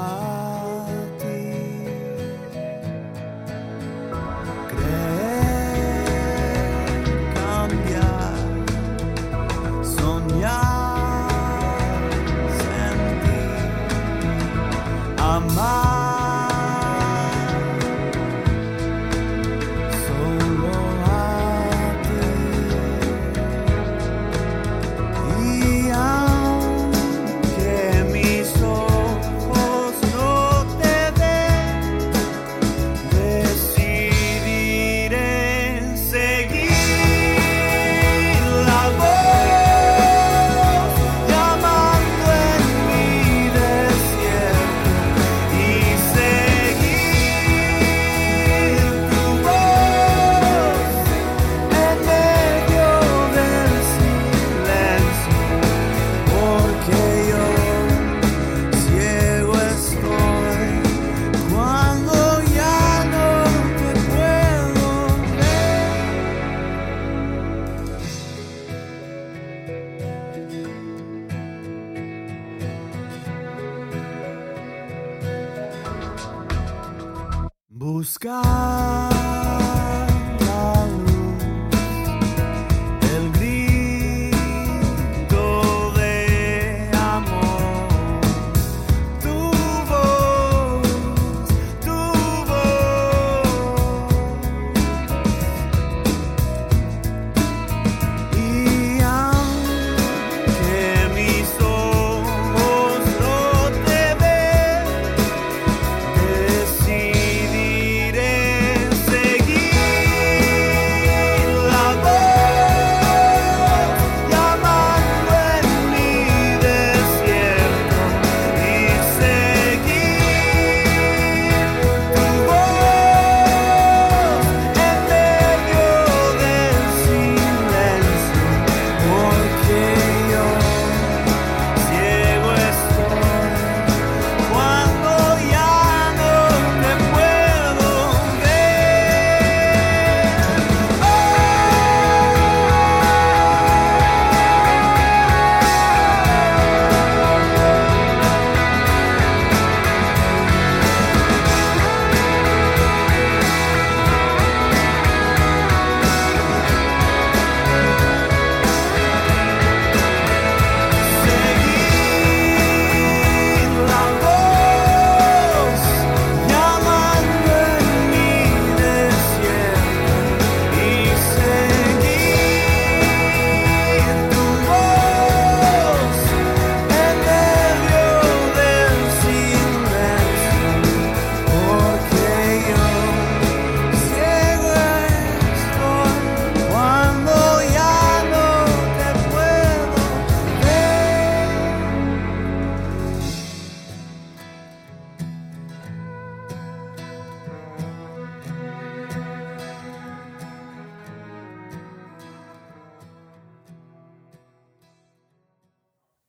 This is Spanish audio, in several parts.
heart. sky.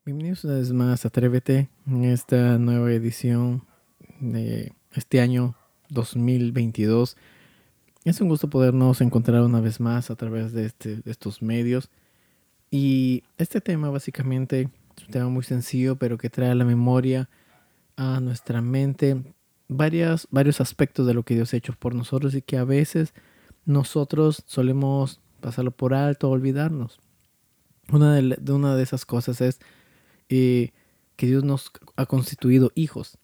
Bienvenidos una vez más a Atrévete en esta nueva edición de este año 2022. Es un gusto podernos encontrar una vez más a través de, este- de estos medios. Y este tema básicamente es un tema muy sencillo, pero que trae a la memoria a nuestra mente varias, varios aspectos de lo que Dios ha hecho por nosotros y que a veces nosotros solemos pasarlo por alto, olvidarnos. Una de, una de esas cosas es eh, que Dios nos ha constituido hijos.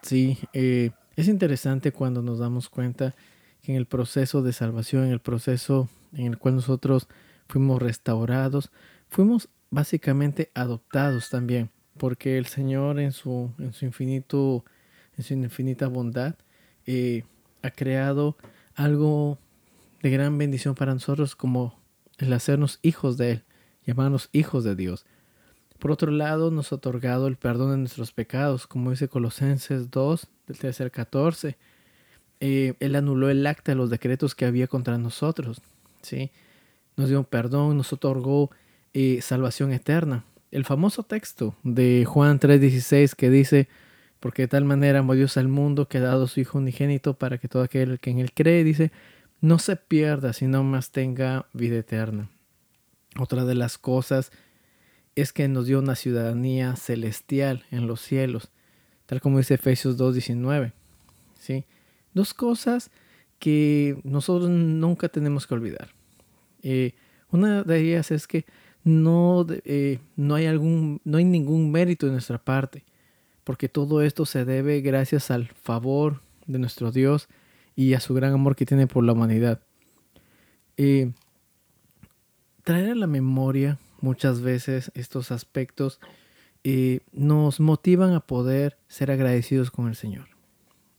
Sí, eh, es interesante cuando nos damos cuenta que en el proceso de salvación, en el proceso en el cual nosotros fuimos restaurados, fuimos básicamente adoptados también, porque el Señor en su, en su infinito, en su infinita bondad, eh, ha creado algo de gran bendición para nosotros como el hacernos hijos de Él, llamarnos hijos de Dios. Por otro lado, nos ha otorgado el perdón de nuestros pecados, como dice Colosenses 2, del 13 al 14. Eh, él anuló el acta de los decretos que había contra nosotros. ¿sí? Nos dio perdón, nos otorgó eh, salvación eterna. El famoso texto de Juan 3:16 que dice, porque de tal manera amó Dios al mundo que ha dado su Hijo unigénito para que todo aquel que en él cree, dice, no se pierda, sino más tenga vida eterna. Otra de las cosas es que nos dio una ciudadanía celestial en los cielos, tal como dice Efesios 2.19. ¿sí? Dos cosas que nosotros nunca tenemos que olvidar. Eh, una de ellas es que no, eh, no, hay algún, no hay ningún mérito de nuestra parte, porque todo esto se debe gracias al favor de nuestro Dios y a su gran amor que tiene por la humanidad. Eh, traer a la memoria muchas veces estos aspectos eh, nos motivan a poder ser agradecidos con el Señor,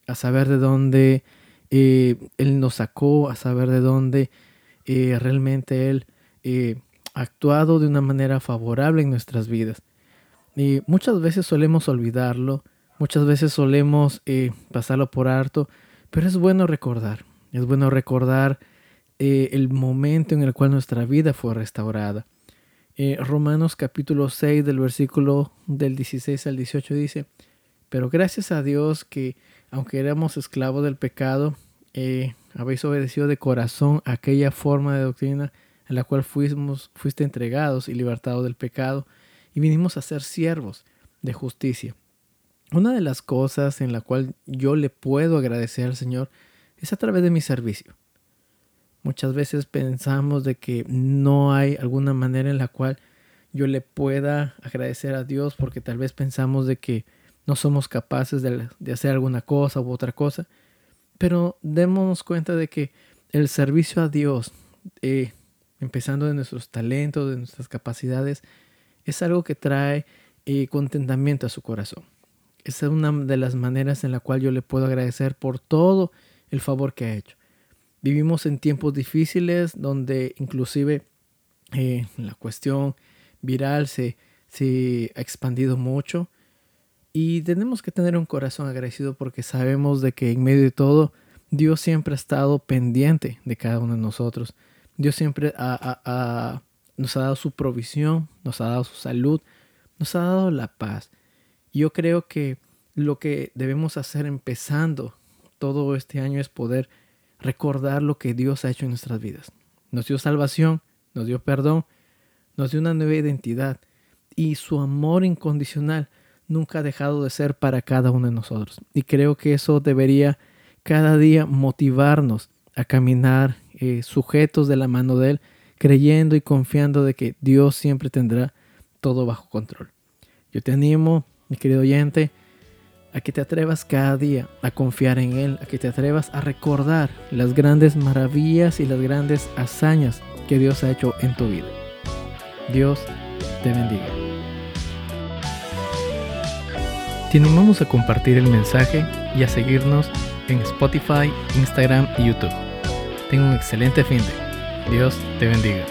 a saber de dónde eh, Él nos sacó, a saber de dónde eh, realmente Él ha actuado de una manera favorable en nuestras vidas. Y muchas veces solemos olvidarlo, muchas veces solemos pasarlo por harto, pero es bueno recordar, es bueno recordar el momento en el cual nuestra vida fue restaurada eh, Romanos capítulo 6 del versículo del 16 al 18 dice, pero gracias a Dios que aunque éramos esclavos del pecado, eh, habéis obedecido de corazón aquella forma de doctrina en la cual fuimos, fuiste entregados y libertados del pecado y vinimos a ser siervos de justicia. Una de las cosas en la cual yo le puedo agradecer al Señor es a través de mi servicio. Muchas veces pensamos de que no hay alguna manera en la cual yo le pueda agradecer a Dios porque tal vez pensamos de que no somos capaces de, hacer alguna cosa u otra cosa. Pero démonos cuenta de que el servicio a Dios, eh, empezando de nuestros talentos, de nuestras capacidades, es algo que trae eh, contentamiento a su corazón. Esa es una de las maneras en la cual yo le puedo agradecer por todo el favor que ha hecho. Vivimos en tiempos difíciles donde inclusive eh, la cuestión viral se, se ha expandido mucho y tenemos que tener un corazón agradecido porque sabemos de que en medio de todo Dios siempre ha estado pendiente de cada uno de nosotros. Dios siempre nos ha dado su provisión, nos ha dado su salud, nos ha dado la paz. Yo creo que lo que debemos hacer empezando todo este año es poder recordar lo que Dios ha hecho en nuestras vidas. Nos dio salvación, nos dio perdón, nos dio una nueva identidad y su amor incondicional nunca ha dejado de ser para cada uno de nosotros. Y creo que eso debería cada día motivarnos a caminar eh, sujetos de la mano de Él, creyendo y confiando de que Dios siempre tendrá todo bajo control. Yo te animo, mi querido oyente, a que te atrevas cada día a confiar en Él, a que te atrevas a recordar las grandes maravillas y las grandes hazañas que Dios ha hecho en tu vida. Dios te bendiga. Te animamos a compartir el mensaje y a seguirnos en Spotify, Instagram y YouTube. Tenga un excelente fin de. Dios te bendiga.